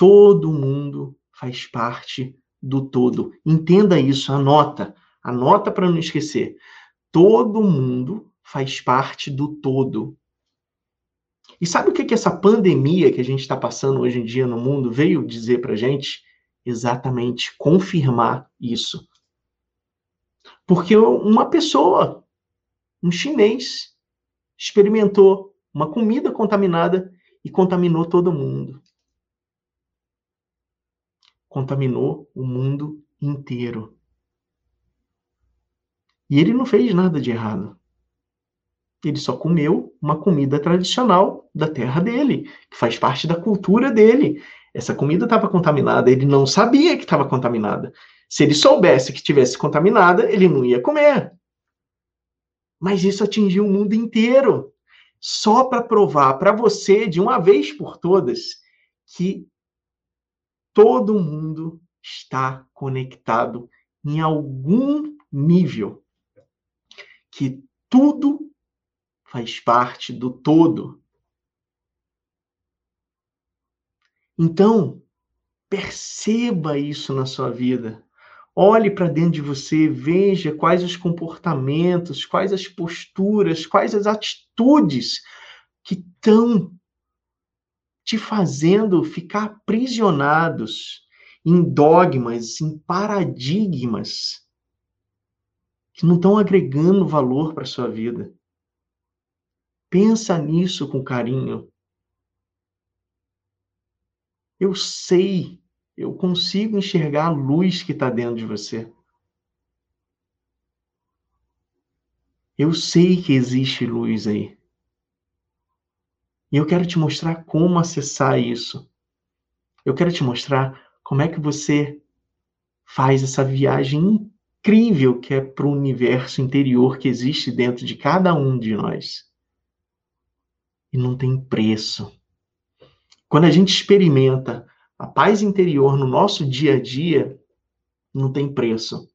todo mundo faz parte do todo. Entenda isso, anota. Anota para não esquecer. Todo mundo faz parte do todo. E sabe o que, que essa pandemia que a gente está passando hoje em dia no mundo veio dizer para gente? Exatamente, confirmar isso. Porque uma pessoa, um chinês, experimentou uma comida contaminada e contaminou todo mundo. Contaminou o mundo inteiro. E ele não fez nada de errado. Ele só comeu uma comida tradicional da terra dele, que faz parte da cultura dele. Essa comida estava contaminada, ele não sabia que estava contaminada. Se ele soubesse que tivesse contaminada, ele não ia comer. Mas isso atingiu o mundo inteiro. Só para provar para você, de uma vez por todas, que todo mundo está conectado em algum nível. Que tudo faz parte do todo. Então, perceba isso na sua vida. Olhe para dentro de você, veja quais os comportamentos, quais as posturas, quais as atitudes que estão te fazendo ficar aprisionados em dogmas, em paradigmas que não estão agregando valor para sua vida. Pensa nisso com carinho. Eu sei, eu consigo enxergar a luz que está dentro de você. Eu sei que existe luz aí. E eu quero te mostrar como acessar isso. Eu quero te mostrar como é que você faz essa viagem incrível que é para o universo interior que existe dentro de cada um de nós e não tem preço. Quando a gente experimenta a paz interior no nosso dia a dia, não tem preço.